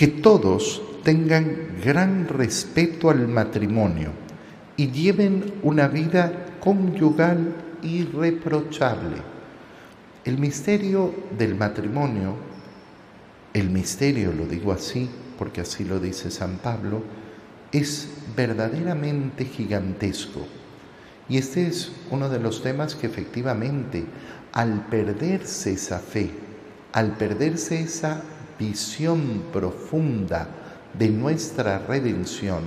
que todos tengan gran respeto al matrimonio y lleven una vida conyugal irreprochable. El misterio del matrimonio, el misterio, lo digo así, porque así lo dice San Pablo, es verdaderamente gigantesco. Y este es uno de los temas que efectivamente, al perderse esa fe, al perderse esa visión profunda de nuestra redención,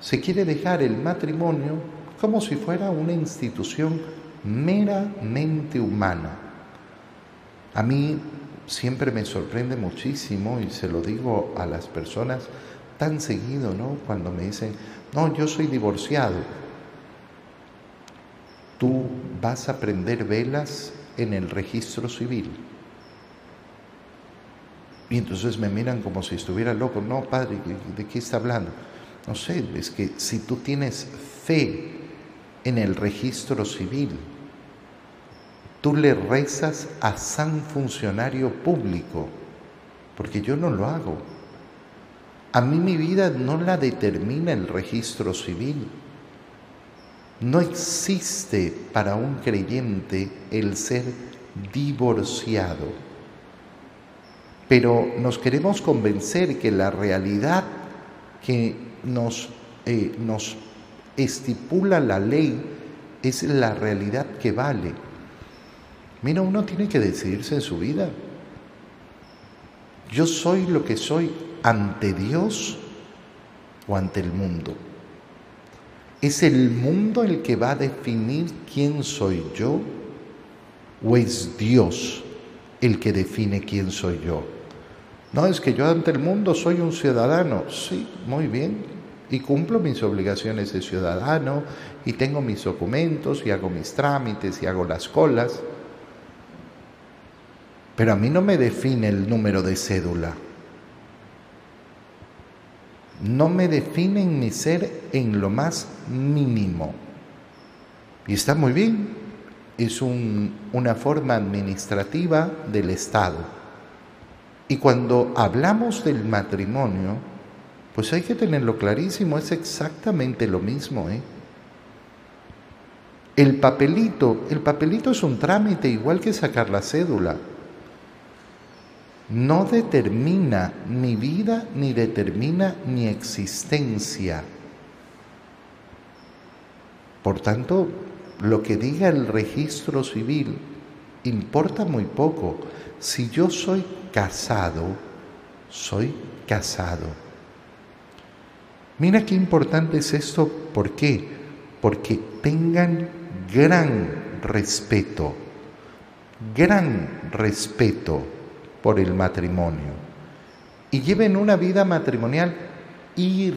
se quiere dejar el matrimonio como si fuera una institución meramente humana. A mí siempre me sorprende muchísimo y se lo digo a las personas tan seguido, ¿no? Cuando me dicen, no, yo soy divorciado. Tú vas a prender velas en el registro civil. Y entonces me miran como si estuviera loco. No, padre, ¿de qué está hablando? No sé, es que si tú tienes fe en el registro civil, tú le rezas a San Funcionario Público, porque yo no lo hago. A mí mi vida no la determina el registro civil. No existe para un creyente el ser divorciado. Pero nos queremos convencer que la realidad que nos, eh, nos estipula la ley es la realidad que vale. Mira, uno tiene que decidirse en su vida. Yo soy lo que soy ante Dios o ante el mundo. ¿Es el mundo el que va a definir quién soy yo o es Dios el que define quién soy yo? No, es que yo ante el mundo soy un ciudadano. Sí, muy bien. Y cumplo mis obligaciones de ciudadano y tengo mis documentos y hago mis trámites y hago las colas. Pero a mí no me define el número de cédula. No me define en mi ser en lo más mínimo. Y está muy bien. Es una forma administrativa del Estado. Y cuando hablamos del matrimonio, pues hay que tenerlo clarísimo, es exactamente lo mismo. ¿eh? El papelito, el papelito es un trámite igual que sacar la cédula no determina mi vida ni determina mi existencia. Por tanto, lo que diga el registro civil importa muy poco. Si yo soy casado, soy casado. Mira qué importante es esto. ¿Por qué? Porque tengan gran respeto, gran respeto por el matrimonio y lleven una vida matrimonial